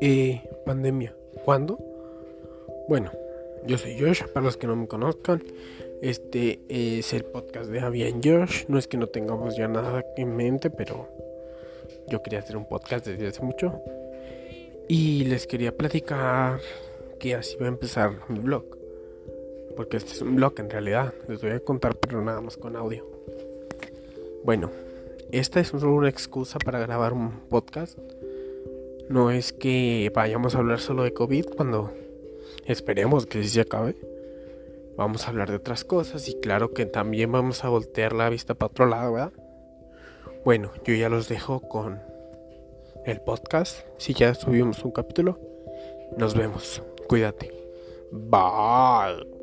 Eh, pandemia. ¿Cuándo? Bueno, yo soy Josh, para los que no me conozcan. Este es el podcast de Javier Josh. No es que no tengamos ya nada en mente, pero yo quería hacer un podcast desde hace mucho. Y les quería platicar que así va a empezar mi blog. Porque este es un blog en realidad. Les voy a contar, pero nada más con audio. Bueno, esta es solo una excusa para grabar un podcast no es que vayamos a hablar solo de COVID cuando esperemos que sí se acabe. Vamos a hablar de otras cosas y claro que también vamos a voltear la vista para otro lado, ¿verdad? Bueno, yo ya los dejo con el podcast. Si ya subimos un capítulo, nos vemos. Cuídate. Bye.